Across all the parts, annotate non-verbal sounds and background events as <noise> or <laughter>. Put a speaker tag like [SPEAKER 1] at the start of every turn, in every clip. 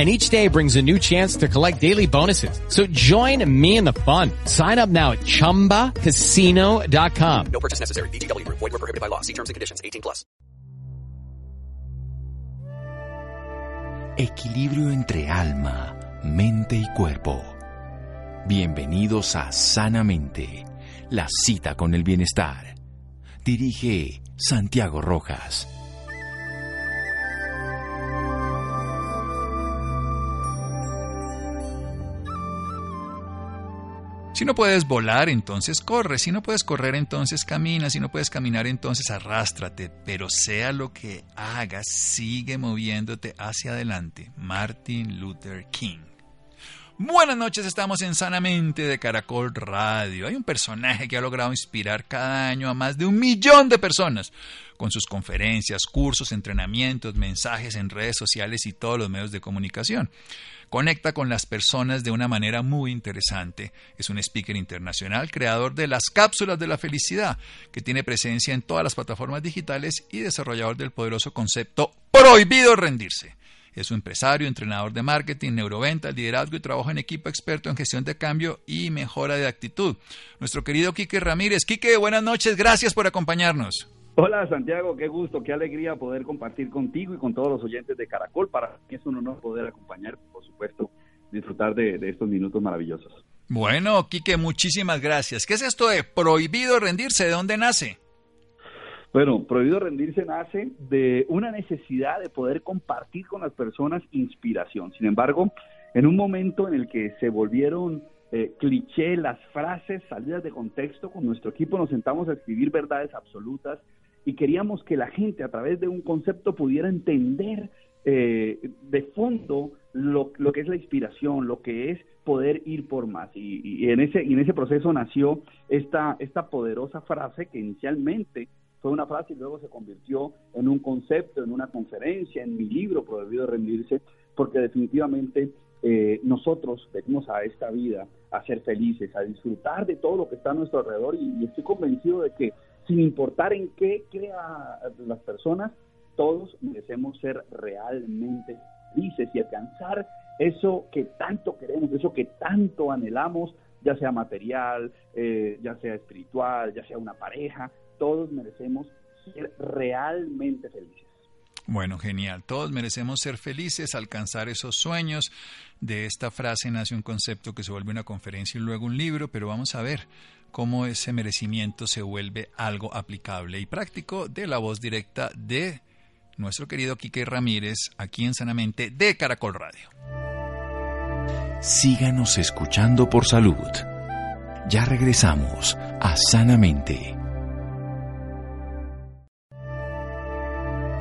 [SPEAKER 1] and each day brings a new chance to collect daily bonuses. So join me in the fun. Sign up now at ChumbaCasino.com.
[SPEAKER 2] No purchase necessary. BGW. Void were prohibited by law. See terms and conditions. 18 plus.
[SPEAKER 3] Equilibrio entre alma, mente y cuerpo. Bienvenidos a Sanamente, la cita con el bienestar. Dirige Santiago Rojas.
[SPEAKER 4] Si no puedes volar, entonces corre. Si no puedes correr, entonces camina. Si no puedes caminar, entonces arrástrate. Pero sea lo que hagas, sigue moviéndote hacia adelante. Martin Luther King. Buenas noches, estamos en Sanamente de Caracol Radio. Hay un personaje que ha logrado inspirar cada año a más de un millón de personas con sus conferencias, cursos, entrenamientos, mensajes en redes sociales y todos los medios de comunicación. Conecta con las personas de una manera muy interesante. Es un speaker internacional, creador de las cápsulas de la felicidad, que tiene presencia en todas las plataformas digitales y desarrollador del poderoso concepto prohibido rendirse. Es un empresario, entrenador de marketing, neuroventa, liderazgo y trabajo en equipo experto en gestión de cambio y mejora de actitud. Nuestro querido Quique Ramírez. Quique, buenas noches, gracias por acompañarnos.
[SPEAKER 5] Hola Santiago, qué gusto, qué alegría poder compartir contigo y con todos los oyentes de Caracol. Para mí es un honor poder acompañar, por supuesto, disfrutar de, de estos minutos maravillosos.
[SPEAKER 4] Bueno, Quique, muchísimas gracias. ¿Qué es esto de prohibido rendirse? ¿De dónde nace?
[SPEAKER 5] Bueno, prohibido rendirse nace de una necesidad de poder compartir con las personas inspiración. Sin embargo, en un momento en el que se volvieron eh, cliché las frases salidas de contexto, con nuestro equipo nos sentamos a escribir verdades absolutas y queríamos que la gente a través de un concepto pudiera entender eh, de fondo lo, que es la inspiración, lo que es poder ir por más. Y, y, en, ese, y en ese proceso nació esta, esta poderosa frase que inicialmente fue una frase y luego se convirtió en un concepto, en una conferencia, en mi libro Prohibido Rendirse, porque definitivamente eh, nosotros venimos a esta vida a ser felices, a disfrutar de todo lo que está a nuestro alrededor y, estoy convencido de que sin importar en qué crea las personas, todos merecemos ser realmente felices y alcanzar eso que tanto queremos, eso que tanto anhelamos, ya sea material, eh, ya sea espiritual, ya sea una pareja, todos merecemos ser realmente felices.
[SPEAKER 4] Bueno, genial. Todos merecemos ser felices, alcanzar esos sueños. De esta frase nace un concepto que se vuelve una conferencia y luego un libro, pero vamos a ver cómo ese merecimiento se vuelve algo aplicable y práctico de la voz directa de nuestro querido Quique Ramírez aquí en Sanamente de Caracol Radio.
[SPEAKER 3] Síganos escuchando por salud. Ya regresamos a Sanamente.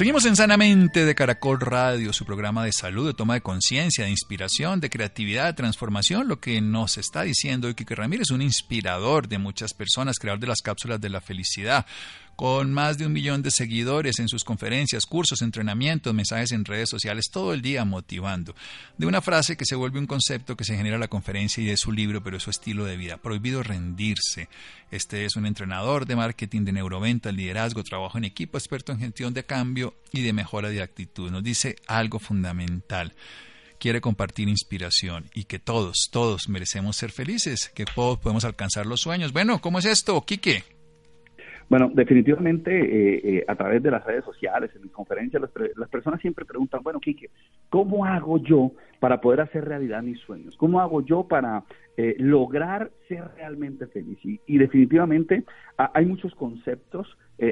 [SPEAKER 4] Seguimos en Sanamente de Caracol Radio, su programa de salud, de toma de conciencia, de inspiración, de creatividad, de transformación. Lo que nos está diciendo hoy Kike Ramírez, un inspirador de muchas personas, creador de las cápsulas de la felicidad, con más de un millón de seguidores en sus conferencias, cursos, entrenamientos, mensajes en redes sociales, todo el día motivando. De una frase que se vuelve un concepto que se genera la conferencia y de su libro, pero es su estilo de vida. Prohibido rendirse. Este es un entrenador de marketing, de neuroventa, liderazgo, trabajo en equipo, experto en gestión de cambio y de mejora de actitud. Nos dice algo fundamental quiere compartir inspiración y que todos, todos merecemos ser felices, que todos podemos alcanzar los sueños. Bueno, ¿cómo es esto, Quique?
[SPEAKER 5] Bueno, definitivamente eh, eh, a través de las redes sociales, en mis conferencias, las, personas siempre preguntan, bueno, Kike, ¿cómo hago yo para poder hacer realidad mis sueños? ¿Cómo hago yo para eh, lograr ser realmente feliz? Y, definitivamente hay muchos conceptos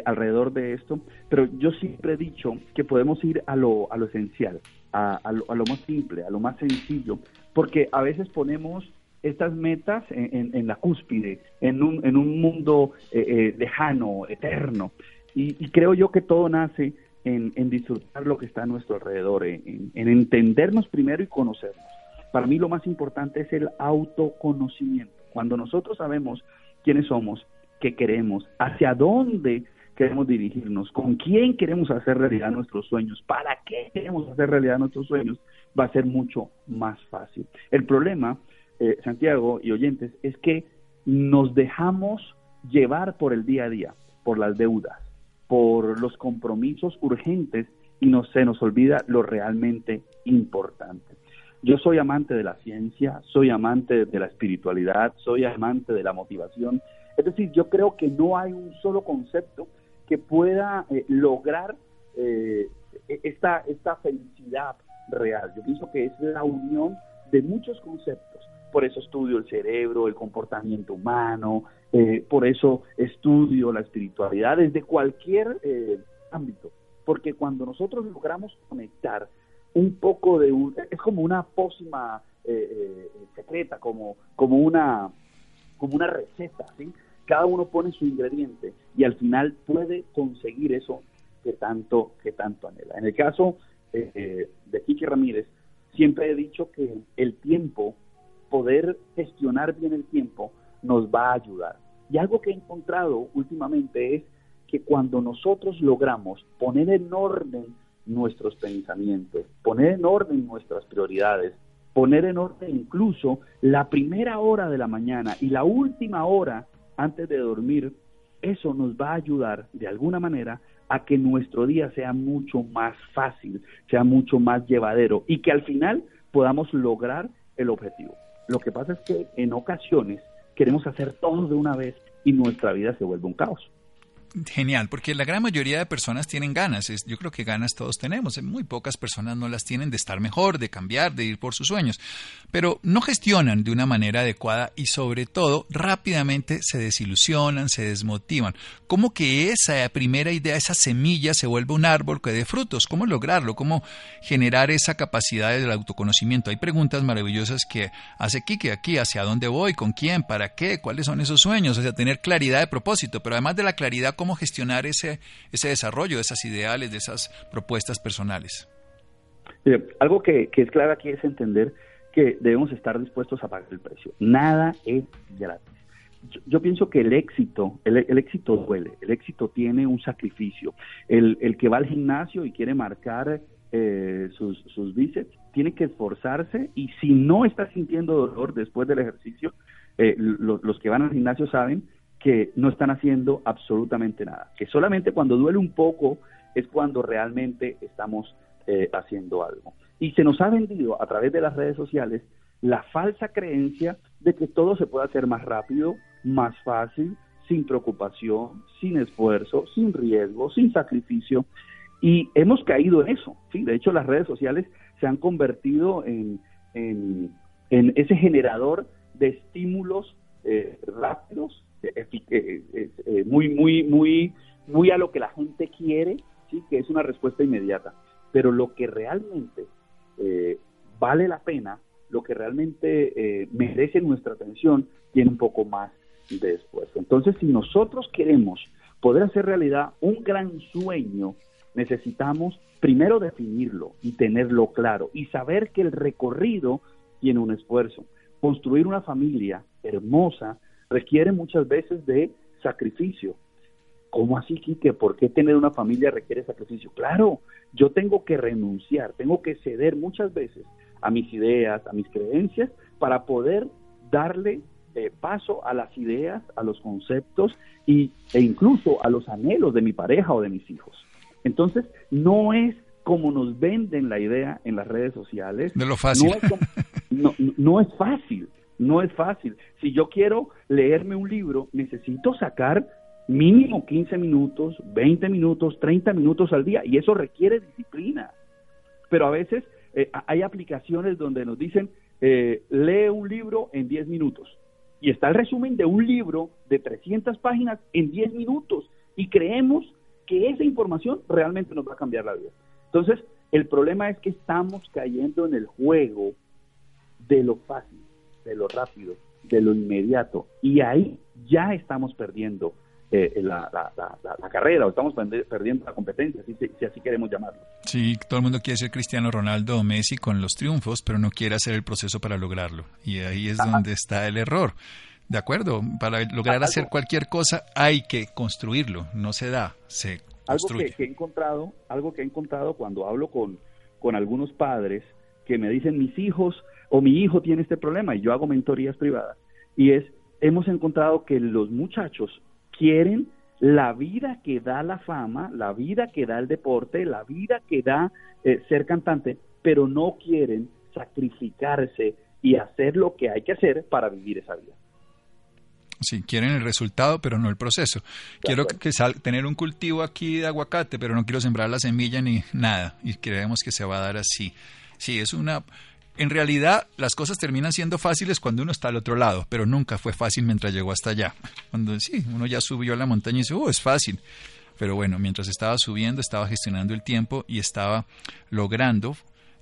[SPEAKER 5] alrededor de esto, pero yo siempre he dicho que podemos ir a lo, a lo esencial, a, lo, a lo más simple, a lo más sencillo, porque a veces ponemos estas metas en, la cúspide, en un, en un mundo eh, eh, lejano, eterno. Y, creo yo que todo nace en, disfrutar lo que está a nuestro alrededor, en, entendernos primero y conocernos. Para mí lo más importante es el autoconocimiento. Cuando nosotros sabemos quiénes somos, qué queremos, hacia dónde queremos dirigirnos, con quién queremos hacer realidad nuestros sueños, para qué queremos hacer realidad nuestros sueños, va a ser mucho más fácil. El problema eh, Santiago y oyentes, es que nos dejamos llevar por el día a día, por las deudas, por los compromisos urgentes y no, se nos olvida lo realmente importante. Yo soy amante de la ciencia, soy amante de la espiritualidad, soy amante de la motivación. Es decir, yo creo que no hay un solo concepto que pueda eh, lograr eh, e-, esta, esta felicidad real. Yo pienso que es la unión de muchos conceptos por eso estudio el cerebro, el comportamiento humano, eh, por eso estudio la espiritualidad desde cualquier eh, ámbito, porque cuando nosotros logramos conectar un poco de un, es como una pócima secreta, como, como, una, como una receta, ¿sí? Cada uno pone su ingrediente y al final puede conseguir eso que tanto, que tanto anhela. En el caso de Kiki Ramírez, siempre he dicho que el tiempo poder gestionar bien el tiempo nos va a ayudar. Y algo que he encontrado últimamente es que cuando nosotros logramos poner en orden nuestros pensamientos, poner en orden nuestras prioridades, poner en orden incluso la primera hora de la mañana y la última hora antes de dormir, eso nos va a ayudar de alguna manera a que nuestro día sea mucho más fácil, sea mucho más llevadero y que al final podamos lograr el objetivo. Lo que pasa es que en ocasiones queremos hacer todo de una vez y nuestra vida se vuelve un caos.
[SPEAKER 4] Genial, porque la gran mayoría de personas tienen ganas. Yo creo que ganas todos tenemos. Muy pocas personas no las tienen de estar mejor, de cambiar, de ir por sus sueños. Pero no gestionan de una manera adecuada y sobre todo rápidamente se desilusionan, se desmotivan. ¿Cómo que esa primera idea, esa semilla se vuelve un árbol que dé frutos? ¿Cómo lograrlo? ¿Cómo generar esa capacidad del autoconocimiento? Hay preguntas maravillosas que hace Kike aquí, hacia dónde voy, con quién, para qué, cuáles son esos sueños, o sea, tener claridad de propósito, pero además de la claridad cómo gestionar ese, ese desarrollo de esas ideales, de esas propuestas personales.
[SPEAKER 5] algo que, es clave aquí es entender que debemos estar dispuestos a pagar el precio. Nada es gratis. Yo, pienso que el éxito, el, éxito duele, el éxito tiene un sacrificio. El, el que va al gimnasio y quiere marcar eh, sus, sus bíceps, tiene que esforzarse y si no está sintiendo dolor después del ejercicio, eh, los que van al gimnasio saben que no están haciendo absolutamente nada, que solamente cuando duele un poco es cuando realmente estamos eh, haciendo algo. Y se nos ha vendido a través de las redes sociales la falsa creencia de que todo se puede hacer más rápido, más fácil, sin preocupación, sin esfuerzo, sin riesgo, sin sacrificio. Y hemos caído en eso. ¿sí? De hecho, las redes sociales se han convertido en, en, ese generador de estímulos eh, rápidos muy, muy, muy, muy a lo que la gente quiere, sí, que es una respuesta inmediata. Pero lo que realmente eh, vale la pena, lo que realmente eh, merece nuestra atención, tiene un poco más de esfuerzo. Entonces, si nosotros queremos poder hacer realidad un gran sueño, necesitamos primero definirlo y tenerlo claro y saber que el recorrido tiene un esfuerzo. Construir una familia hermosa requiere muchas veces de sacrificio. ¿Cómo así, Quique? ¿Por qué tener una familia requiere sacrificio? Claro, yo tengo que renunciar, tengo que ceder muchas veces a mis ideas, a mis creencias, para poder darle eh, paso a las ideas, a los conceptos y, e incluso a los anhelos de mi pareja o de mis hijos. Entonces, no es como nos venden la idea en las redes sociales.
[SPEAKER 4] De lo fácil.
[SPEAKER 5] No es, no es fácil. No es fácil. Si yo quiero leerme un libro, necesito sacar mínimo 15 minutos, 20 minutos, 30 minutos al día, y eso requiere disciplina. Pero a veces eh, hay aplicaciones donde nos dicen, eh, lee un libro en 10 minutos, y está el resumen de un libro de 300 páginas en 10 minutos, y creemos que esa información realmente nos va a cambiar la vida. Entonces, el problema es que estamos cayendo en el juego de lo fácil, de lo rápido, de lo inmediato, y ahí ya estamos perdiendo eh, la, carrera o estamos perdiendo la competencia, si, si, así queremos llamarlo.
[SPEAKER 4] Sí, todo el mundo quiere ser Cristiano Ronaldo o Messi con los triunfos, pero no quiere hacer el proceso para lograrlo. Y ahí es donde está el error. De acuerdo, para lograr hacer cualquier cosa hay que construirlo, no se da, se construye.
[SPEAKER 5] Algo que, he encontrado, algo que he encontrado cuando hablo con, con algunos padres que me dicen mis hijos o mi hijo tiene este problema y yo hago mentorías privadas y es hemos encontrado que los muchachos quieren la vida que da la fama, la vida que da el deporte, la vida que da eh, ser cantante, pero no quieren sacrificarse y hacer lo que hay que hacer para vivir esa vida.
[SPEAKER 4] Sí, quieren el resultado, pero no el proceso. Quiero que, tener un cultivo aquí de aguacate, pero no quiero sembrar la semilla ni nada. Y creemos que se va a dar así. Sí, es una en realidad, las cosas terminan siendo fáciles cuando uno está al otro lado, pero nunca fue fácil mientras llegó hasta allá. Cuando sí, uno ya subió a la montaña y dice, oh, es fácil. Pero bueno, mientras estaba subiendo, estaba gestionando el tiempo y estaba logrando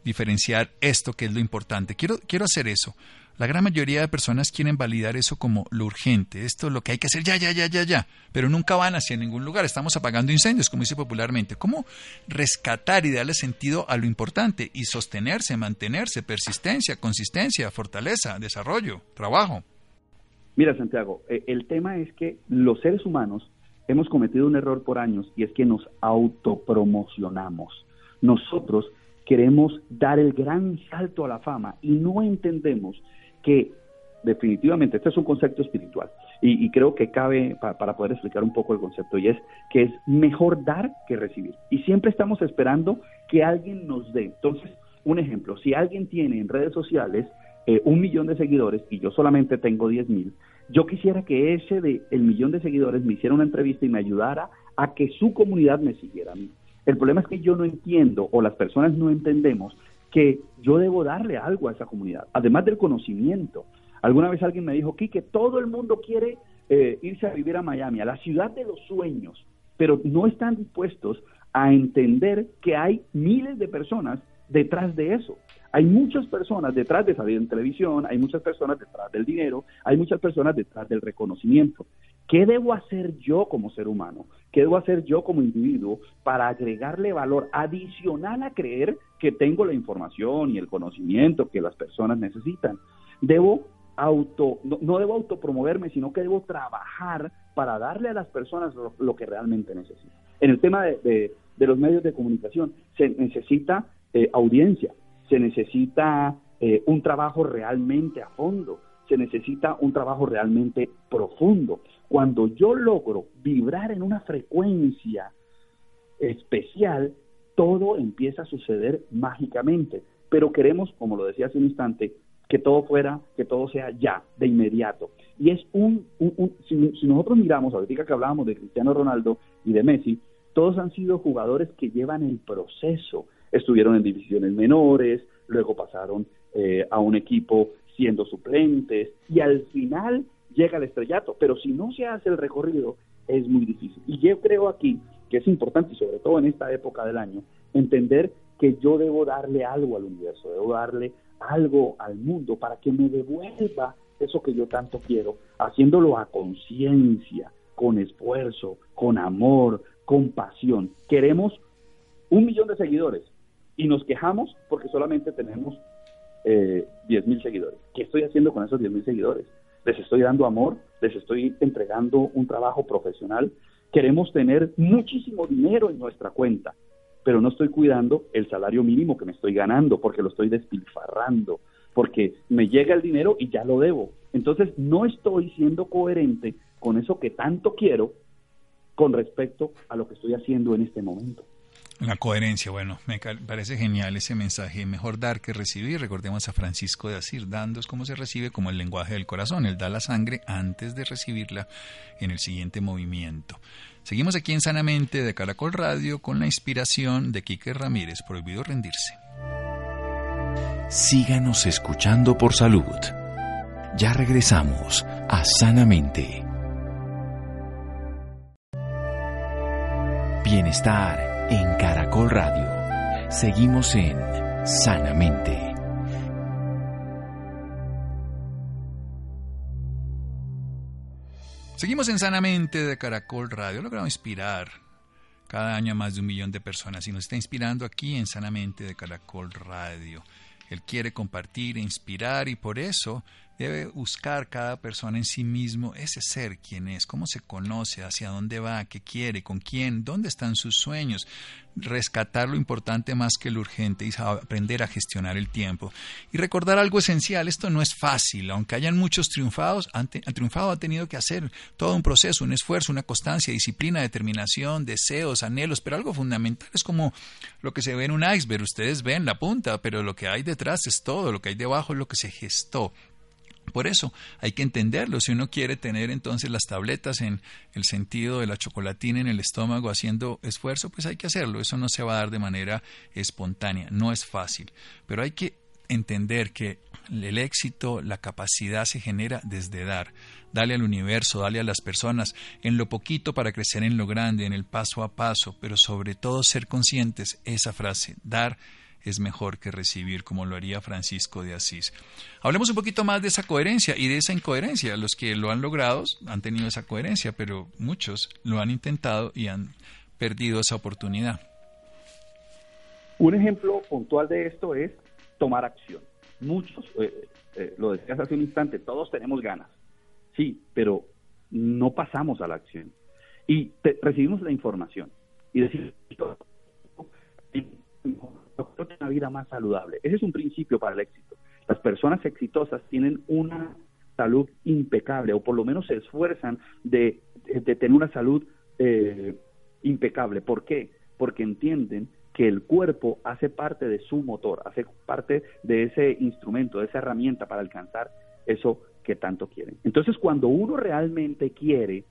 [SPEAKER 4] diferenciar esto que es lo importante. Quiero, quiero hacer eso. La gran mayoría de personas quieren validar eso como lo urgente, esto es lo que hay que hacer ya, ya, ya, ya, ya, pero nunca van hacia ningún lugar, estamos apagando incendios, como dice popularmente. ¿Cómo rescatar y darle sentido a lo importante y sostenerse, mantenerse, persistencia, consistencia, fortaleza, desarrollo, trabajo?
[SPEAKER 5] Mira, Santiago, eh, el tema es que los seres humanos hemos cometido un error por años y es que nos autopromocionamos. Nosotros queremos dar el gran salto a la fama y no entendemos que definitivamente este es un concepto espiritual y, creo que cabe para poder explicar un poco el concepto y es que es mejor dar que recibir y siempre estamos esperando que alguien nos dé. Entonces, un ejemplo, si alguien tiene en redes sociales eh, un millón de seguidores y yo solamente tengo 10 mil, yo quisiera que ese de el millón de seguidores me hiciera una entrevista y me ayudara a que su comunidad me siguiera a mí. El problema es que yo no entiendo o las personas no entendemos que yo debo darle algo a esa comunidad, además del conocimiento. Alguna vez alguien me dijo, que todo el mundo quiere eh, irse a vivir a Miami, a la ciudad de los sueños, pero no están dispuestos a entender que hay miles de personas detrás de eso. Hay muchas personas detrás de salir en televisión, hay muchas personas detrás del dinero, hay muchas personas detrás del reconocimiento. ¿Qué debo hacer yo como ser humano? ¿Qué debo hacer yo como individuo para agregarle valor adicional a creer que tengo la información y el conocimiento que las personas necesitan? Debo auto, no, debo autopromoverme, sino que debo trabajar para darle a las personas lo, que realmente necesitan. En el tema de, los medios de comunicación, se necesita eh, audiencia, se necesita eh, un trabajo realmente a fondo, se necesita un trabajo realmente profundo. Cuando yo logro vibrar en una frecuencia especial, todo empieza a suceder mágicamente. Pero queremos, como lo decía hace un instante, que todo fuera, que todo sea ya, de inmediato. Y es un, si, si, nosotros miramos, ahorita que hablábamos de Cristiano Ronaldo y de Messi, todos han sido jugadores que llevan el proceso. Estuvieron en divisiones menores, luego pasaron eh, a un equipo siendo suplentes y al final llega el estrellato, pero si no se hace el recorrido es muy difícil. Y yo creo aquí que es importante, y sobre todo en esta época del año, entender que yo debo darle algo al universo, debo darle algo al mundo para que me devuelva eso que yo tanto quiero, haciéndolo a conciencia, con esfuerzo, con amor, con pasión. Queremos un millón de seguidores y nos quejamos porque solamente tenemos eh, 10 mil seguidores. ¿Qué estoy haciendo con esos 10 mil seguidores? les estoy dando amor, les estoy entregando un trabajo profesional. Queremos tener muchísimo dinero en nuestra cuenta, pero no estoy cuidando el salario mínimo que me estoy ganando porque lo estoy despilfarrando, porque me llega el dinero y ya lo debo. Entonces no estoy siendo coherente con eso que tanto quiero con respecto a lo que estoy haciendo en este momento.
[SPEAKER 4] La coherencia, bueno, me parece genial ese mensaje. Mejor dar que recibir. Recordemos a Francisco de Asir, dando es como se recibe, como el lenguaje del corazón. Él da la sangre antes de recibirla en el siguiente movimiento. Seguimos aquí en Sanamente de Caracol Radio con la inspiración de Quique Ramírez, Prohibido Rendirse.
[SPEAKER 3] Síganos escuchando por salud. Ya regresamos a Sanamente. Bienestar en Radio. Seguimos en Sanamente.
[SPEAKER 4] Seguimos en Sanamente de Caracol Radio. Logramos inspirar cada año a más de un millón de personas y nos está inspirando aquí en Sanamente de Caracol Radio. Él quiere compartir inspirar y por eso Debe buscar cada persona en sí mismo ese ser, quién es, cómo se conoce, hacia dónde va, qué quiere, con quién, dónde están sus sueños. Rescatar lo importante más que lo urgente y aprender a gestionar el tiempo. Y recordar algo esencial, esto no es fácil, aunque hayan muchos triunfados, han, triunfado ha tenido que hacer todo un proceso, un esfuerzo, una constancia, disciplina, determinación, deseos, anhelos, pero algo fundamental es como lo que se ve en un iceberg, ustedes ven la punta, pero lo que hay detrás es todo, lo que hay debajo es lo que se gestó. Por eso hay que entenderlo. Si uno quiere tener entonces las tabletas en el sentido de la chocolatina en el estómago haciendo esfuerzo, pues hay que hacerlo. Eso no se va a dar de manera espontánea. No es fácil. Pero hay que entender que el éxito, la capacidad se genera desde dar. Dale al universo, dale a las personas, en lo poquito para crecer en lo grande, en el paso a paso, pero sobre todo ser conscientes, esa frase, dar es mejor que recibir, como lo haría Francisco de Asís. Hablemos un poquito más de esa coherencia y de esa incoherencia. Los que lo han logrado han tenido esa coherencia, pero muchos lo han intentado y han perdido esa oportunidad.
[SPEAKER 5] Un ejemplo puntual de esto es tomar acción. Muchos, eh, eh, lo decías hace un instante, todos tenemos ganas, sí, pero no pasamos a la acción. Y recibimos la información y decimos, una vida más saludable. Ese es un principio para el éxito. Las personas exitosas tienen una salud impecable o por lo menos se esfuerzan de, tener una salud eh, impecable. ¿Por qué? Porque entienden que el cuerpo hace parte de su motor, hace parte de ese instrumento, de esa herramienta para alcanzar eso que tanto quieren. Entonces, cuando uno realmente quiere,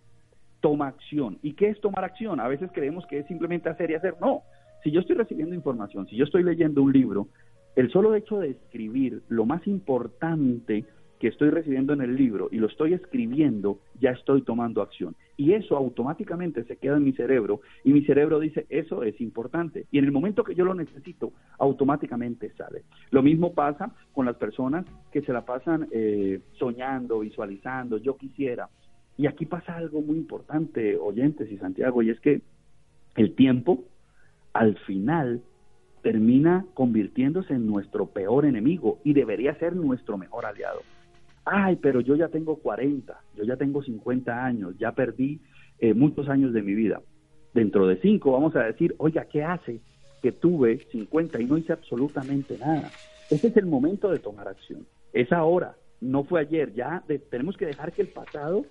[SPEAKER 5] toma acción. ¿Y qué es tomar acción? A veces creemos que es simplemente hacer y hacer. No, si yo estoy recibiendo información, si yo estoy leyendo un libro, el solo hecho de escribir lo más importante que estoy recibiendo en el libro y lo estoy escribiendo, ya estoy tomando acción. Y eso automáticamente se queda en mi cerebro y mi cerebro dice, eso es importante. Y en el momento que yo lo necesito, automáticamente sale. Lo mismo pasa con las personas que se la pasan eh, soñando, visualizando, yo quisiera. Y aquí pasa algo muy importante, oyentes y Santiago, y es que el tiempo al final termina convirtiéndose en nuestro peor enemigo y debería ser nuestro mejor aliado. Ay, pero yo ya tengo 40, yo ya tengo 50 años, ya perdí eh, muchos años de mi vida. Dentro de 5 vamos a decir, oiga, ¿qué hace que tuve 50 y no hice absolutamente nada? Ese es el momento de tomar acción. Es ahora, no fue ayer. Ya tenemos que dejar que el pasado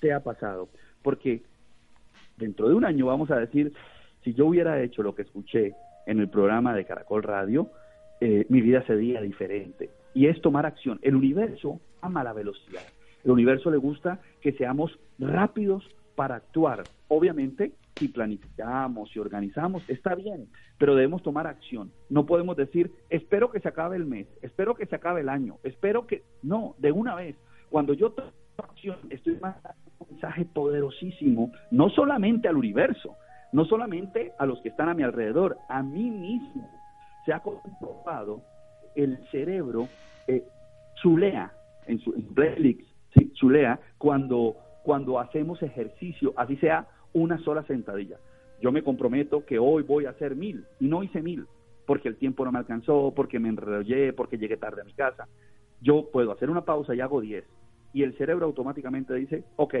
[SPEAKER 5] sea pasado. Porque dentro de un año vamos a decir, si yo hubiera hecho lo que escuché en el programa de Caracol Radio, eh, mi vida sería diferente. Y es tomar acción. El universo ama la velocidad. El universo le gusta que seamos rápidos para actuar. Obviamente, si planificamos, si organizamos, está bien, pero debemos tomar acción. No podemos decir, espero que se acabe el mes, espero que se acabe el año, espero que... No, de una vez. Cuando yo tomo acción, estoy mandando un mensaje poderosísimo, no solamente al universo, no solamente a los que están a mi alrededor, a mí mismo. Se ha comprobado el cerebro eh, en su en chulea cuando, cuando hacemos ejercicio, así sea una sola sentadilla. Yo me comprometo que hoy voy a hacer mil y no hice mil porque el tiempo no me alcanzó, porque me enrollé, porque llegué tarde a mi casa. Yo puedo hacer una pausa y hago diez. Y el cerebro automáticamente dice, ok,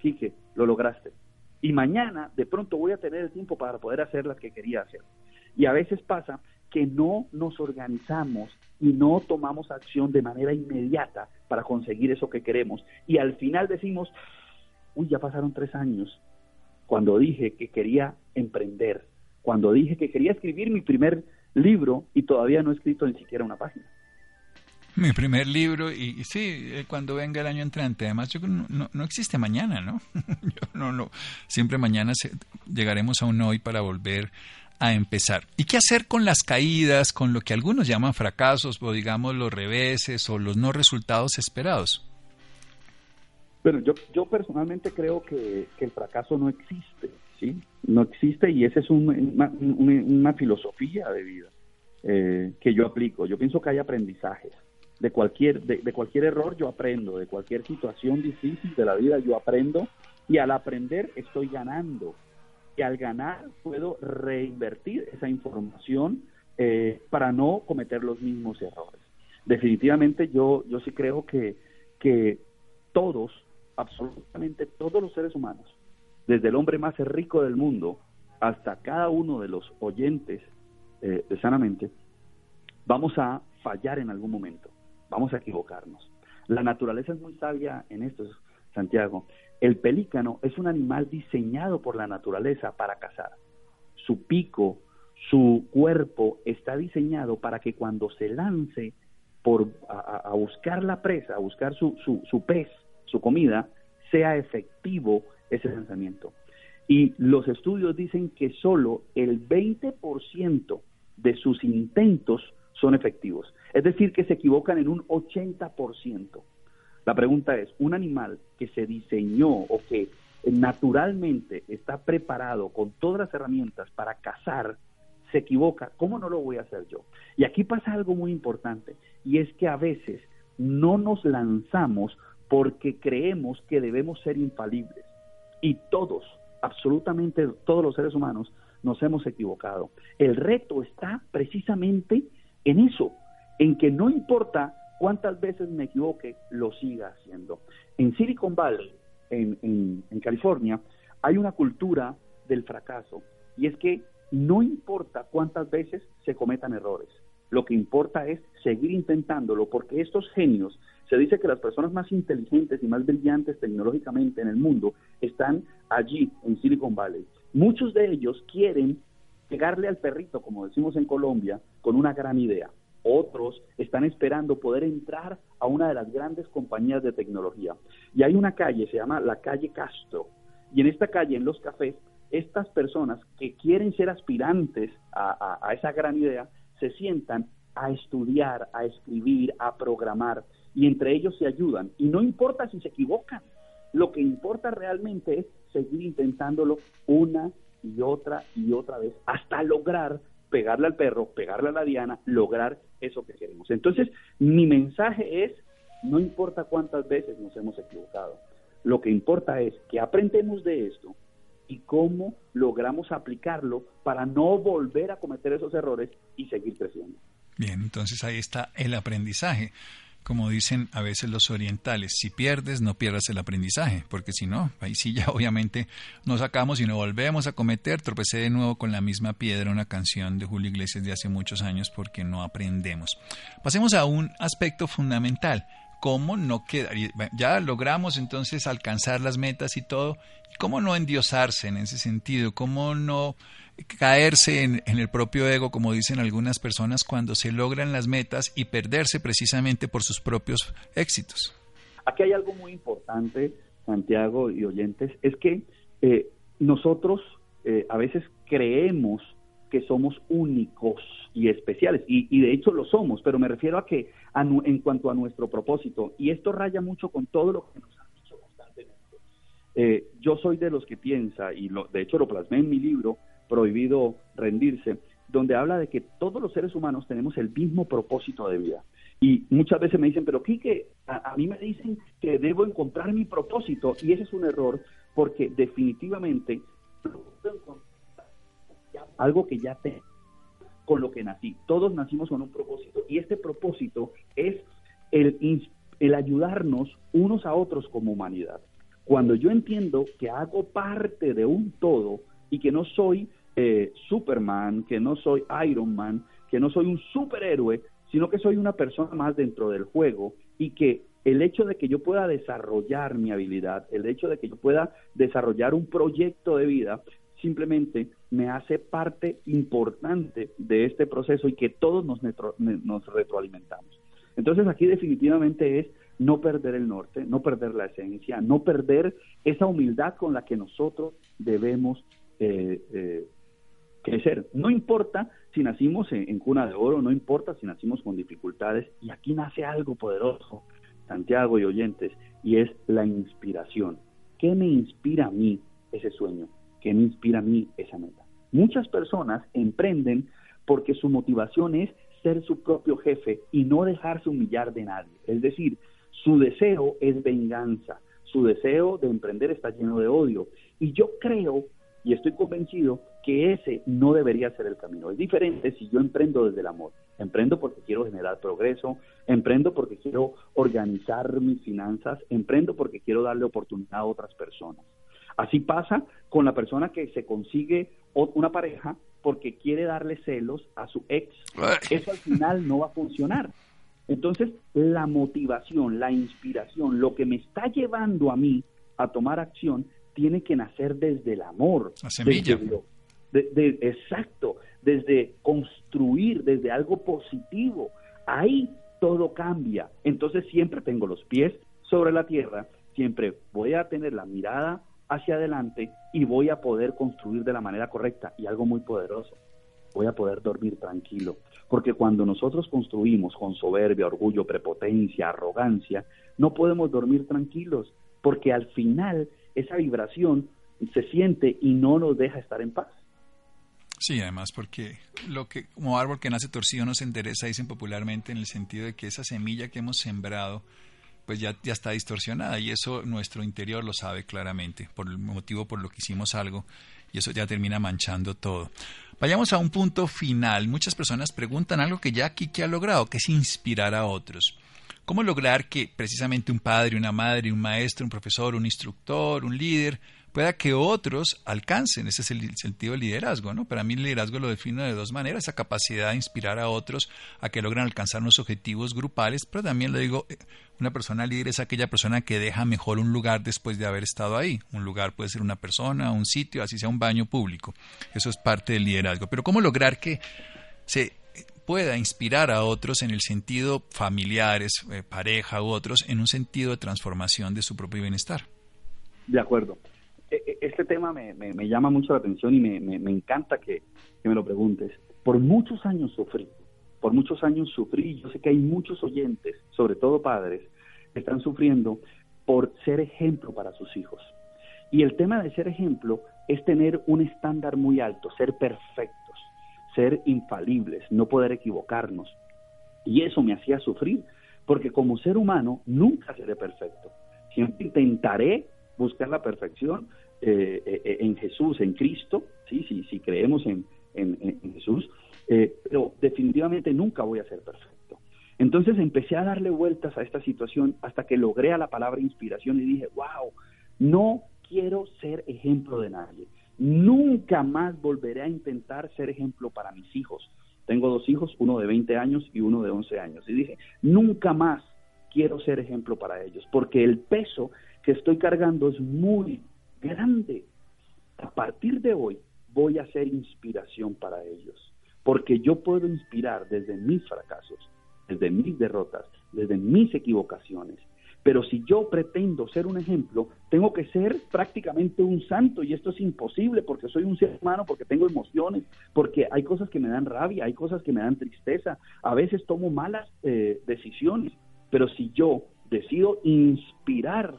[SPEAKER 5] Quique, lo lograste y mañana de pronto voy a tener el tiempo para poder hacer las que quería hacer. Y a veces pasa que no nos organizamos y no tomamos acción de manera inmediata para conseguir eso que queremos. Y al final decimos, uy, ya pasaron tres años cuando dije que quería emprender, cuando dije que quería escribir mi primer libro y todavía no he escrito ni siquiera una página.
[SPEAKER 4] Mi primer libro, y, sí, eh, cuando venga el año entrante. Además, yo no, no existe mañana, ¿no? <laughs> yo no, no. Siempre mañana llegaremos a un hoy para volver a empezar. ¿Y qué hacer con las caídas, con lo que algunos llaman fracasos, o digamos los reveses o los no resultados esperados?
[SPEAKER 5] Bueno, yo, yo personalmente creo que, el fracaso no existe, ¿sí? No existe y esa es una, filosofía de vida eh, que yo aplico. Yo pienso que hay aprendizajes. De cualquier, de, cualquier error yo aprendo, de cualquier situación difícil de la vida yo aprendo y al aprender estoy ganando. Y al ganar puedo reinvertir esa información eh, para no cometer los mismos errores. Definitivamente yo, yo sí creo que, que todos absolutamente todos los seres humanos, desde el hombre más rico del mundo hasta cada uno de los oyentes eh, Sanamente, vamos a fallar en algún momento, vamos a equivocarnos. La naturaleza es muy sabia en esto, Santiago. El pelícano es un animal diseñado por la naturaleza para cazar. Su pico, su cuerpo está diseñado para que cuando se lance por, a, buscar la presa, a buscar su, su, su pez, su comida, sea efectivo ese lanzamiento. Y los estudios dicen que solo el 20% de sus intentos son efectivos. Es decir, que se equivocan en un 80%. La pregunta es, un animal que se diseñó o que naturalmente está preparado con todas las herramientas para cazar, se equivoca, ¿cómo no lo voy a hacer yo? Y aquí pasa algo muy importante, y es que a veces no nos lanzamos porque creemos que debemos ser infalibles. Y todos, absolutamente todos los seres humanos, nos hemos equivocado. El reto está precisamente en eso, en que no importa cuántas veces me equivoque, lo siga haciendo. En Silicon Valley, en, California, hay una cultura del fracaso y es que no importa cuántas veces se cometan errores, lo que importa es seguir intentándolo porque estos genios se dice que las personas más inteligentes y más brillantes tecnológicamente en el mundo están allí, en Silicon Valley. Muchos de ellos quieren pegarle al perrito, como decimos en Colombia, con una gran idea. Otros están esperando poder entrar a una de las grandes compañías de tecnología. Y hay una calle, se llama la calle Castro. Y en esta calle, en los cafés, estas personas que quieren ser aspirantes a, esa gran idea, se sientan a estudiar, a escribir, a programar y entre ellos se ayudan. Y no importa si se equivocan, lo que importa realmente es seguir intentándolo una y otra y otra vez hasta lograr pegarle al perro, pegarle a la diana, lograr eso que queremos. Entonces, mi mensaje es, no importa cuántas veces nos hemos equivocado, lo que importa es que aprendemos de esto y cómo logramos aplicarlo para no volver a cometer esos errores y seguir creciendo.
[SPEAKER 4] Bien, entonces ahí está el aprendizaje como dicen a veces los orientales, si pierdes, no pierdas el aprendizaje, porque si no, ahí sí ya <laughs> obviamente nos sacamos y no volvemos a cometer, tropecé de nuevo con la misma piedra, una canción de Julio Iglesias de hace muchos años, porque no aprendemos. Pasemos a un aspecto fundamental, cómo no quedar, ya logramos entonces alcanzar las metas y todo, cómo no endiosarse en ese sentido, cómo no caerse en, el propio ego, como dicen algunas personas, cuando se logran las metas y perderse precisamente por sus propios éxitos.
[SPEAKER 5] Aquí hay algo muy importante, Santiago y oyentes, es que eh, nosotros eh, a veces creemos que somos únicos y especiales, y, de hecho lo somos, pero me refiero a que en cuanto a nuestro propósito, y esto raya mucho con todo lo que nos han dicho constantemente. Eh, yo soy de los que piensa, y lo, de hecho lo plasmé en mi libro, Prohibido Rendirse, donde habla de que todos los seres humanos tenemos el mismo propósito de vida. Y muchas veces me dicen, pero Quique, a, a mí me dicen que debo encontrar mi propósito, y ese es un error, porque definitivamente algo que ya tengo con lo que nací. Todos nacimos con un propósito, y este propósito es el, el ayudarnos unos a otros como humanidad. Cuando yo entiendo que hago parte de un todo y que no soy eh, Superman, que no soy Iron Man, que no soy un superhéroe, sino que soy una persona más dentro del juego y que el hecho de que yo pueda desarrollar mi habilidad, el hecho de que yo pueda desarrollar un proyecto de vida, simplemente me hace parte importante de este proceso y que todos nos, retroalimentamos. Entonces aquí definitivamente es no perder el norte, no perder la esencia, no perder esa humildad con la que nosotros debemos eh, eh, crecer. No importa si nacimos en, cuna de oro, no importa si nacimos con dificultades, y aquí nace algo poderoso, Santiago y oyentes, y es la inspiración. ¿Qué me inspira a mí ese sueño? ¿Qué me inspira a mí esa meta? Muchas personas emprenden porque su motivación es ser su propio jefe y no dejarse humillar de nadie. Es decir, su deseo es venganza, su deseo de emprender está lleno de odio. Y yo creo y estoy convencido que ese no debería ser el camino. Es diferente si yo emprendo desde el amor. Emprendo porque quiero generar progreso, emprendo porque quiero organizar mis finanzas, emprendo porque quiero darle oportunidad a otras personas. Así pasa con la persona que se consigue una pareja porque quiere darle celos a su ex. Eso al final no va a funcionar. Entonces, la motivación, la inspiración, lo que me está llevando a mí a tomar acción tiene que nacer desde el amor.
[SPEAKER 4] La semilla.
[SPEAKER 5] de, exacto, desde construir, desde algo positivo. Ahí todo cambia. Entonces siempre tengo los pies sobre la tierra, siempre voy a tener la mirada hacia adelante y voy a poder construir de la manera correcta. Y algo muy poderoso, voy a poder dormir tranquilo. Porque cuando nosotros construimos con soberbia, orgullo, prepotencia, arrogancia, no podemos dormir tranquilos, porque al final esa vibración se siente y no nos deja estar en paz.
[SPEAKER 4] Sí, además porque lo que como árbol que nace torcido no se endereza, dicen popularmente en el sentido de que esa semilla que hemos sembrado pues ya, ya está distorsionada y eso nuestro interior lo sabe claramente por el motivo por lo que hicimos algo y eso ya termina manchando todo. Vayamos a un punto final. Muchas personas preguntan algo que ya que ha logrado, que es inspirar a otros. ¿Cómo lograr que precisamente un padre, una madre, un maestro, un profesor, un instructor, un líder, pueda que otros alcancen? Ese es el sentido del liderazgo, ¿no? Para mí el liderazgo lo defino de dos maneras, esa capacidad de inspirar a otros a que logren alcanzar unos objetivos grupales, pero también le digo, eh, una persona líder es aquella persona que deja mejor un lugar después de haber estado ahí. Un lugar puede ser una persona, un sitio, así sea un baño público. Eso es parte del liderazgo. Pero ¿cómo lograr que se pueda inspirar a otros en el sentido familiares, eh, pareja u otros, en un sentido de transformación de su propio bienestar.
[SPEAKER 5] De acuerdo. E, e, este tema me, llama mucho la atención y me, encanta que, me lo preguntes. Por muchos años sufrí, por muchos años sufrí, yo sé que hay muchos oyentes, sobre todo padres, que están sufriendo por ser ejemplo para sus hijos. Y el tema de ser ejemplo es tener un estándar muy alto, ser perfecto ser infalibles, no poder equivocarnos. Y eso me hacía sufrir, porque como ser humano nunca seré perfecto. Siempre intentaré buscar la perfección eh, eh, en Jesús, en Cristo, sí, sí, si creemos en, Jesús, eh, pero definitivamente nunca voy a ser perfecto. Entonces empecé a darle vueltas a esta situación hasta que logré a la palabra inspiración y dije, wow, no quiero ser ejemplo de nadie. Nunca más volveré a intentar ser ejemplo para mis hijos. Tengo dos hijos, uno de 20 años y uno de 11 años. Y dije, nunca más quiero ser ejemplo para ellos, porque el peso que estoy cargando es muy grande. A partir de hoy voy a ser inspiración para ellos, porque yo puedo inspirar desde mis fracasos, desde mis derrotas, desde mis equivocaciones, pero si yo pretendo ser un ejemplo, tengo que ser prácticamente un santo y esto es imposible porque soy un ser humano, porque tengo emociones, porque hay cosas que me dan rabia, hay cosas que me dan tristeza, a veces tomo malas eh, decisiones, pero si yo decido inspirar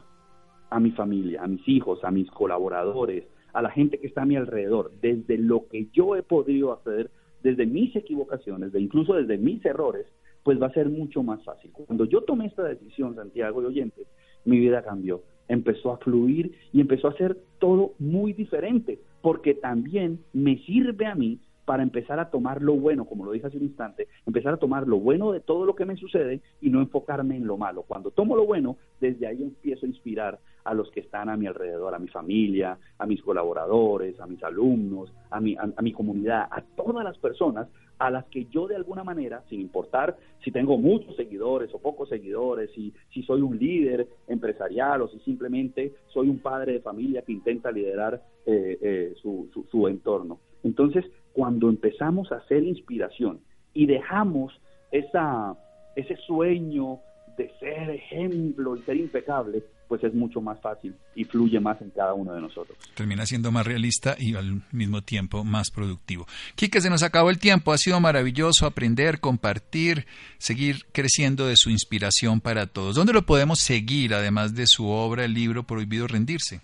[SPEAKER 5] a mi familia, a mis hijos, a mis colaboradores, a la gente que está a mi alrededor, desde lo que yo he podido hacer, desde mis equivocaciones, de incluso desde mis errores, pues va a ser mucho más fácil. Cuando yo tomé esta decisión, Santiago y oyentes, mi vida cambió, empezó a fluir y empezó a ser todo muy diferente, porque también me sirve a mí para empezar a tomar lo bueno, como lo dije hace un instante, empezar a tomar lo bueno de todo lo que me sucede y no enfocarme en lo malo. Cuando tomo lo bueno, desde ahí empiezo a inspirar a los que están a mi alrededor, a mi familia, a mis colaboradores, a mis alumnos, a mi, a mi comunidad, a todas las personas a las que yo de alguna manera, sin importar si tengo muchos seguidores o pocos seguidores, si, si soy un líder empresarial o si simplemente soy un padre de familia que intenta liderar eh, eh, su, entorno. Entonces, cuando empezamos a hacer inspiración y dejamos esa, ese sueño de ser ejemplo y ser impecable, pues es mucho más fácil y fluye más en cada uno de nosotros.
[SPEAKER 4] Termina siendo más realista y al mismo tiempo más productivo. Quique, se nos acabó el tiempo. Ha sido maravilloso aprender, compartir, seguir creciendo de su inspiración para todos. ¿Dónde lo podemos seguir, además de su obra, el libro Prohibido Rendirse?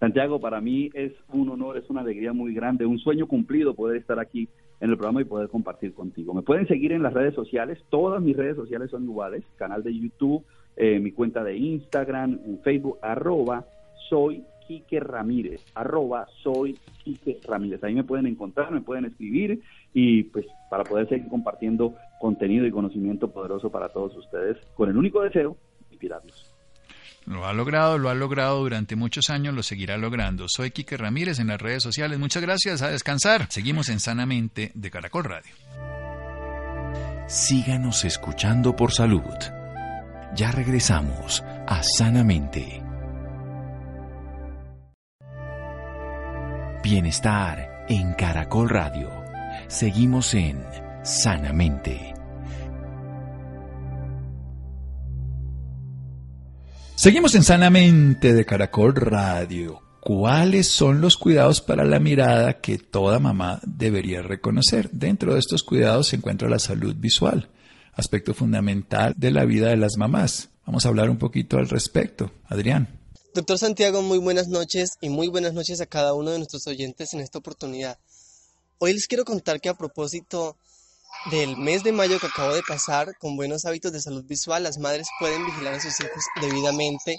[SPEAKER 5] Santiago, para mí es un honor, es una alegría muy grande, un sueño cumplido poder estar aquí en el programa y poder compartir contigo. Me pueden seguir en las redes sociales, todas mis redes sociales son iguales, canal de YouTube, eh, mi cuenta de Instagram, en Facebook, arroba soy Quique Ramírez, arroba soy Quique Ramírez. Ahí me pueden encontrar, me pueden escribir y pues para poder seguir compartiendo contenido y conocimiento poderoso para todos ustedes con el único deseo de inspirarlos.
[SPEAKER 4] Lo ha logrado, lo ha logrado durante muchos años, lo seguirá logrando. Soy Quique Ramírez en las redes sociales. Muchas gracias, a descansar. Seguimos en Sanamente de Caracol Radio.
[SPEAKER 3] Síganos escuchando por salud. Ya regresamos a Sanamente. Bienestar en Caracol Radio. Seguimos en Sanamente.
[SPEAKER 4] Seguimos en Sanamente de Caracol Radio. ¿Cuáles son los cuidados para la mirada que toda mamá debería reconocer? Dentro de estos cuidados se encuentra la salud visual aspecto fundamental de la vida de las mamás. Vamos a hablar un poquito al respecto. Adrián.
[SPEAKER 6] Doctor Santiago, muy buenas noches y muy buenas noches a cada uno de nuestros oyentes en esta oportunidad. Hoy les quiero contar que a propósito del mes de mayo que acabo de pasar, con buenos hábitos de salud visual, las madres pueden vigilar a sus hijos debidamente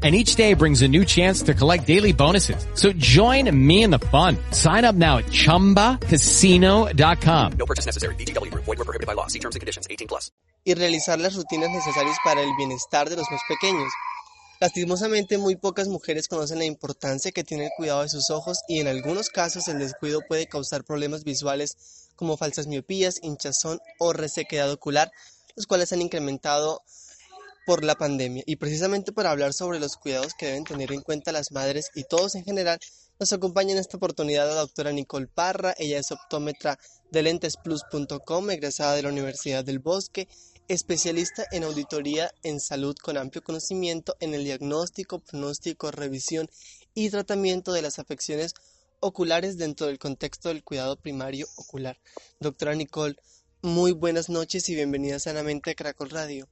[SPEAKER 1] and each day brings a new chance to collect daily bonuses. So join me in the fun. Sign up now at ChumbaCasino.com.
[SPEAKER 2] No purchase necessary. BGW. Void were prohibited by law. See terms and conditions. 18 plus.
[SPEAKER 6] Y realizar las rutinas necesarias para el bienestar de los más pequeños. Lastimosamente, muy pocas mujeres conocen la importancia que tiene el cuidado de sus ojos y en algunos casos el descuido puede causar problemas visuales como falsas miopías, hinchazón o resequedad ocular, los cuales han incrementado por la pandemia. Y precisamente para hablar sobre los cuidados que deben tener en cuenta las madres y todos en general, nos acompaña en esta oportunidad la doctora Nicole Parra. Ella es optómetra de lentesplus.com, egresada de la Universidad del Bosque, especialista en auditoría en salud con amplio conocimiento en el diagnóstico, pronóstico, revisión y tratamiento de las afecciones oculares dentro del contexto del cuidado primario ocular. Doctora Nicole, muy buenas noches y bienvenida sanamente a Caracol Radio.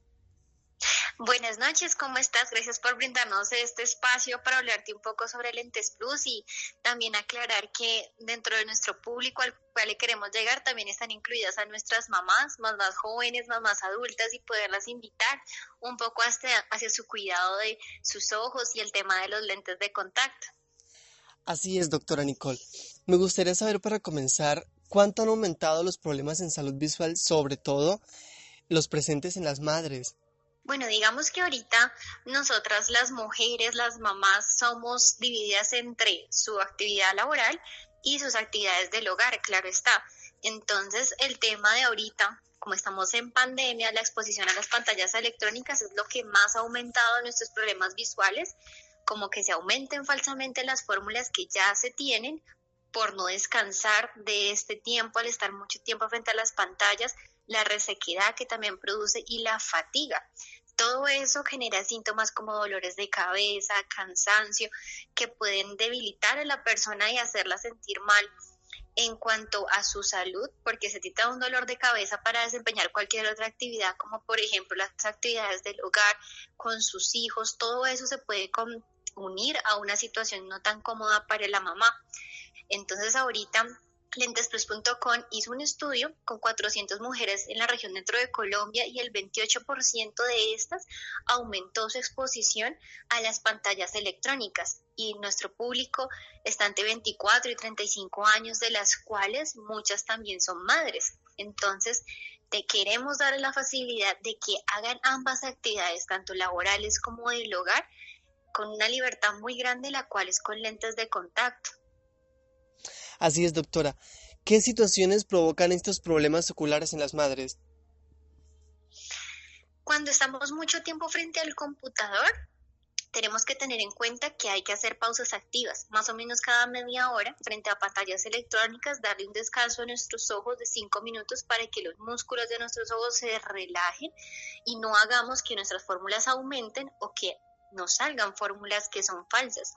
[SPEAKER 7] Buenas noches, ¿cómo estás? Gracias por brindarnos este espacio para hablarte un poco sobre Lentes Plus y también aclarar que dentro de nuestro público al cual le queremos llegar también están incluidas a nuestras mamás, mamás jóvenes, mamás adultas y poderlas invitar un poco hacia, hacia su cuidado de sus ojos y el tema de los lentes de contacto.
[SPEAKER 6] Así es, doctora Nicole. Me gustaría saber para comenzar cuánto han aumentado los problemas en salud visual, sobre todo los presentes en las madres.
[SPEAKER 7] Bueno, digamos que ahorita nosotras las mujeres, las mamás, somos divididas entre su actividad laboral y sus actividades del hogar, claro está. Entonces, el tema de ahorita, como estamos en pandemia, la exposición a las pantallas electrónicas es lo que más ha aumentado nuestros problemas visuales, como que se aumenten falsamente las fórmulas que ya se tienen por no descansar de este tiempo al estar mucho tiempo frente a las pantallas, la resequedad que también produce y la fatiga. Todo eso genera síntomas como dolores de cabeza, cansancio, que pueden debilitar a la persona y hacerla sentir mal en cuanto a su salud, porque se trata un dolor de cabeza para desempeñar cualquier otra actividad, como por ejemplo las actividades del hogar con sus hijos, todo eso se puede unir a una situación no tan cómoda para la mamá. Entonces ahorita Lentesplus.com hizo un estudio con 400 mujeres en la región dentro de Colombia y el 28% de estas aumentó su exposición a las pantallas electrónicas y nuestro público está entre 24 y 35 años, de las cuales muchas también son madres. Entonces, te queremos dar la facilidad de que hagan ambas actividades, tanto laborales como del hogar, con una libertad muy grande, la cual es con lentes de contacto.
[SPEAKER 6] Así es, doctora. ¿Qué situaciones provocan estos problemas oculares en las madres?
[SPEAKER 7] Cuando estamos mucho tiempo frente al computador, tenemos que tener en cuenta que hay que hacer pausas activas, más o menos cada media hora, frente a pantallas electrónicas, darle un descanso a nuestros ojos de cinco minutos para que los músculos de nuestros ojos se relajen y no hagamos que nuestras fórmulas aumenten o que no salgan fórmulas que son falsas.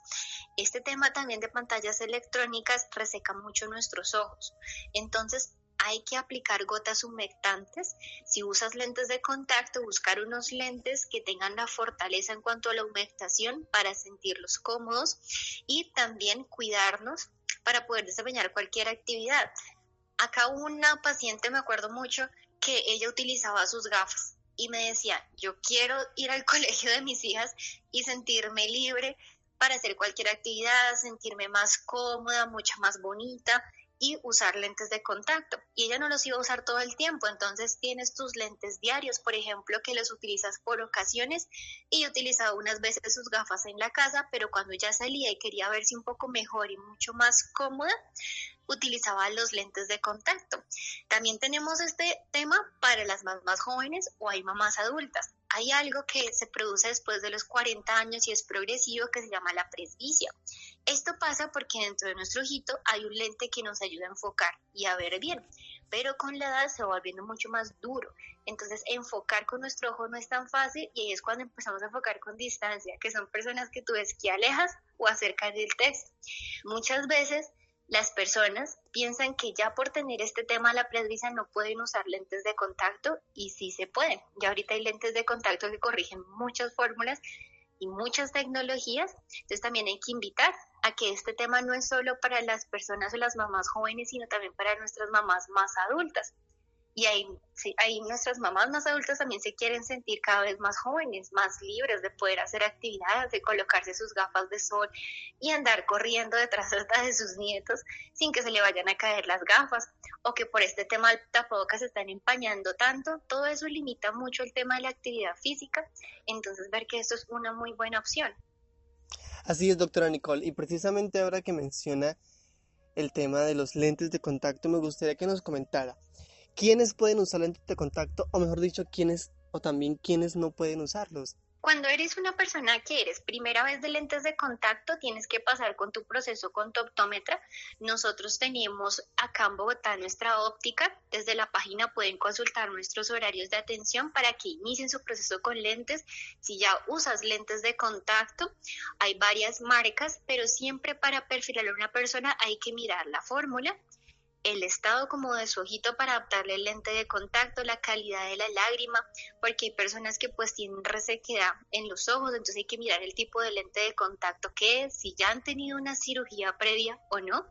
[SPEAKER 7] Este tema también de pantallas electrónicas reseca mucho nuestros ojos. Entonces, hay que aplicar gotas humectantes. Si usas lentes de contacto, buscar unos lentes que tengan la fortaleza en cuanto a la humectación para sentirlos cómodos y también cuidarnos para poder desempeñar cualquier actividad. Acá una paciente, me acuerdo mucho, que ella utilizaba sus gafas y me decía, yo quiero ir al <laughs> colegio de mis hijas y sentirme libre para hacer cualquier actividad, sentirme más cómoda, mucha más bonita y usar lentes de contacto. Y ella no los iba a usar todo el tiempo, entonces tienes tus lentes diarios, por ejemplo, que los utilizas por ocasiones. Y yo utilizaba unas veces sus gafas en la casa, pero cuando ya salía y quería verse un poco mejor y mucho más cómoda, utilizaba los lentes de contacto. También tenemos este tema para las mamás jóvenes o hay mamás adultas. Hay algo que se produce después de los 40 años y es progresivo que se llama la presbicia. Esto pasa porque dentro de nuestro ojito hay un lente que nos ayuda a enfocar y a ver bien, pero con la edad se va volviendo mucho más duro. Entonces, enfocar con nuestro ojo no es tan fácil y es cuando empezamos a enfocar con distancia, que son personas que tú ves que alejas o acercas del texto. Muchas veces las personas piensan que ya por tener este tema la presbicia no pueden usar lentes de contacto y sí se pueden. Ya ahorita hay lentes de contacto que corrigen muchas fórmulas y muchas tecnologías. Entonces también hay que invitar a que este tema no es solo para las personas o las mamás jóvenes, sino también para nuestras mamás más adultas y ahí, nuestras mamás más adultas también se quieren sentir cada vez más jóvenes, más libres de poder hacer actividades, de colocarse sus gafas de sol y andar corriendo detrás de sus nietos sin que se le vayan a caer las gafas o que por este tema del tapabocas se están empañando tanto, todo eso limita mucho el tema de la actividad física, entonces ver que esto es una muy buena opción.
[SPEAKER 6] Así es, doctora Nicole, y precisamente ahora que menciona el tema de los lentes de contacto, me gustaría que nos comentara quiénes pueden usar lentes de contacto o mejor dicho, quiénes o también quiénes no pueden usarlos.
[SPEAKER 7] Cuando eres una persona que eres primera vez de lentes de contacto, tienes que pasar con tu proceso con tu optómetra. Nosotros tenemos acá en Bogotá nuestra óptica. Desde la página pueden consultar nuestros horarios de atención para que inicien su proceso con lentes. Si ya usas lentes de contacto, hay varias marcas, pero siempre para perfilar a una persona hay que mirar la fórmula el estado como de su ojito para adaptarle el lente de contacto, la calidad de la lágrima, porque hay personas que pues tienen resequedad en los ojos, entonces hay que mirar el tipo de lente de contacto que es, si ya han tenido una cirugía previa o no,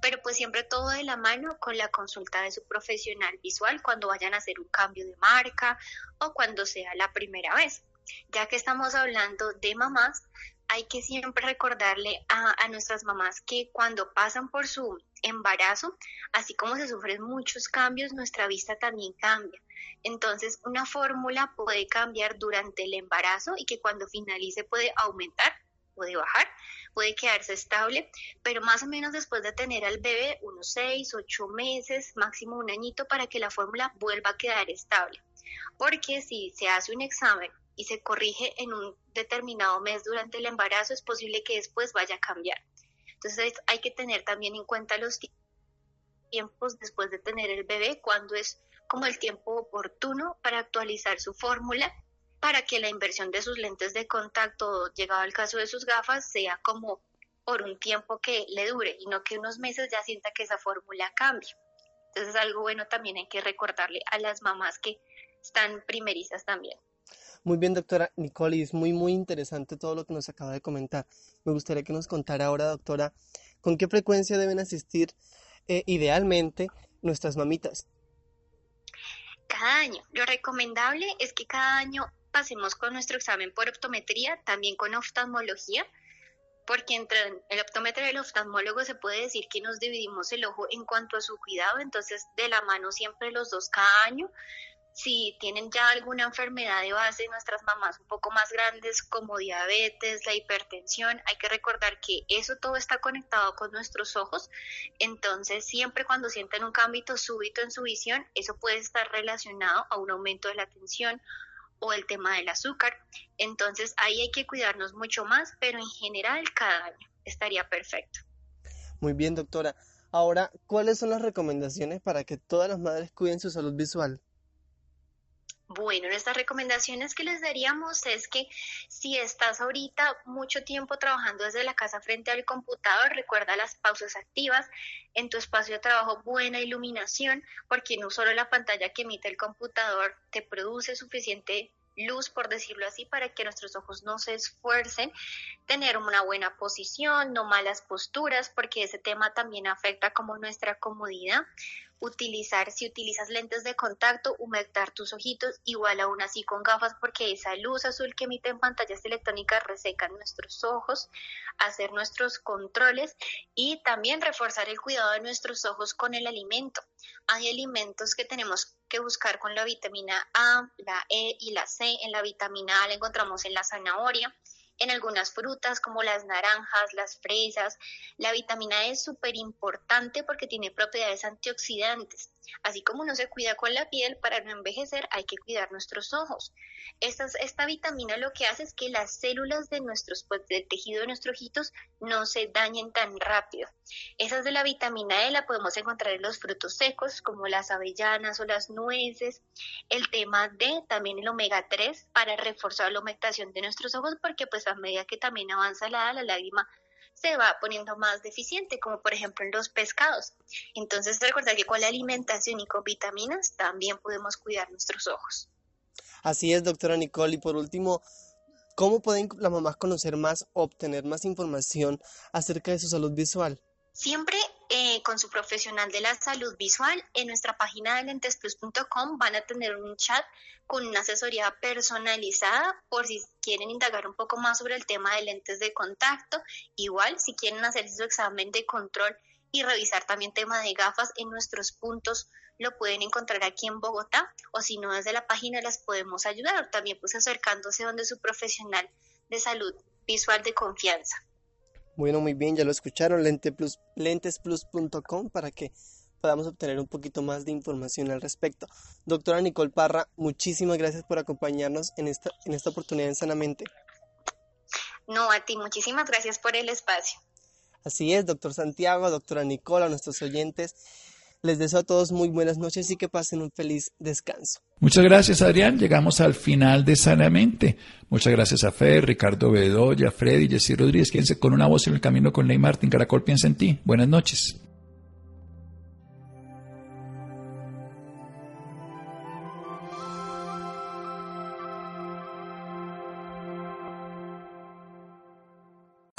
[SPEAKER 7] pero pues siempre todo de la mano con la consulta de su profesional visual cuando vayan a hacer un cambio de marca o cuando sea la primera vez. Ya que estamos hablando de mamás, hay que siempre recordarle a, a nuestras mamás que cuando pasan por su embarazo, así como se sufren muchos cambios, nuestra vista también cambia. Entonces, una fórmula puede cambiar durante el embarazo y que cuando finalice puede aumentar, puede bajar, puede quedarse estable, pero más o menos después de tener al bebé unos 6, 8 meses, máximo un añito para que la fórmula vuelva a quedar estable. Porque si se hace un examen y se corrige en un determinado mes durante el embarazo, es posible que después vaya a cambiar. Entonces hay que tener también en cuenta los tiempos después de tener el bebé, cuando es como el tiempo oportuno para actualizar su fórmula para que la inversión de sus lentes de contacto, llegado al caso de sus gafas, sea como por un tiempo que le dure y no que unos meses ya sienta que esa fórmula cambie. Entonces algo bueno también hay que recordarle a las mamás que están primerizas también.
[SPEAKER 6] Muy bien, doctora Nicole, es muy, muy interesante todo lo que nos acaba de comentar. Me gustaría que nos contara ahora, doctora, con qué frecuencia deben asistir eh, idealmente nuestras mamitas?
[SPEAKER 7] Cada año. Lo recomendable es que cada año pasemos con nuestro examen por optometría, también con oftalmología, porque entre el optómetro y el oftalmólogo se puede decir que nos dividimos el ojo en cuanto a su cuidado, entonces de la mano siempre los dos cada año. Si tienen ya alguna enfermedad de base, nuestras mamás un poco más grandes como diabetes, la hipertensión, hay que recordar que eso todo está conectado con nuestros ojos, entonces siempre cuando sienten un cambio súbito en su visión, eso puede estar relacionado a un aumento de la tensión o el tema del azúcar. Entonces ahí hay que cuidarnos mucho más, pero en general cada año estaría perfecto.
[SPEAKER 6] Muy bien, doctora. Ahora, ¿cuáles son las recomendaciones para que todas las madres cuiden su salud visual?
[SPEAKER 7] Bueno, nuestras recomendaciones que les daríamos es que si estás ahorita mucho tiempo trabajando desde la casa frente al computador, recuerda las pausas activas, en tu espacio de trabajo buena iluminación, porque no solo la pantalla que emite el computador te produce suficiente luz, por decirlo así, para que nuestros ojos no se esfuercen, tener una buena posición, no malas posturas, porque ese tema también afecta como nuestra comodidad. Utilizar, si utilizas lentes de contacto, humectar tus ojitos, igual aún así con gafas, porque esa luz azul que emiten pantallas electrónicas reseca nuestros ojos, hacer nuestros controles y también reforzar el cuidado de nuestros ojos con el alimento. Hay alimentos que tenemos que buscar con la vitamina A, la E y la C. En la vitamina A la encontramos en la zanahoria, en algunas frutas como las naranjas, las fresas. La vitamina E es súper importante porque tiene propiedades antioxidantes. Así como uno se cuida con la piel para no envejecer, hay que cuidar nuestros ojos. Esta, esta vitamina lo que hace es que las células de nuestros, pues, del tejido de nuestros ojitos no se dañen tan rápido. Esas de la vitamina E la podemos encontrar en los frutos secos como las avellanas o las nueces. El tema de también el omega 3 para reforzar la humectación de nuestros ojos porque pues a medida que también avanza la edad, la lágrima se va poniendo más deficiente, como por ejemplo en los pescados. Entonces, recordar que con la alimentación y con vitaminas también podemos cuidar nuestros ojos.
[SPEAKER 6] Así es, doctora Nicole. Y por último, ¿cómo pueden las mamás conocer más, obtener más información acerca de su salud visual?
[SPEAKER 7] Siempre eh, con su profesional de la salud visual. En nuestra página de lentesplus.com van a tener un chat con una asesoría personalizada por si quieren indagar un poco más sobre el tema de lentes de contacto. Igual, si quieren hacer su examen de control y revisar también tema de gafas en nuestros puntos, lo pueden encontrar aquí en Bogotá o si no desde la página las podemos ayudar, también pues acercándose donde su profesional de salud visual de confianza.
[SPEAKER 6] Bueno, muy bien, ya lo escucharon, lentesplus.com para que podamos obtener un poquito más de información al respecto. Doctora Nicole Parra, muchísimas gracias por acompañarnos en esta, en esta oportunidad en Sanamente.
[SPEAKER 7] No, a ti, muchísimas gracias por el espacio.
[SPEAKER 6] Así es, doctor Santiago, doctora Nicole, a nuestros oyentes. Les deseo a todos muy buenas noches y que pasen un feliz descanso.
[SPEAKER 4] Muchas gracias, Adrián. Llegamos al final de Sanamente. Muchas gracias a Fer, Ricardo Bedoya, Freddy, Jessy Rodríguez. Quédense con una voz en el camino con Ley Martín. Caracol piensa en ti. Buenas noches.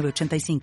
[SPEAKER 8] 85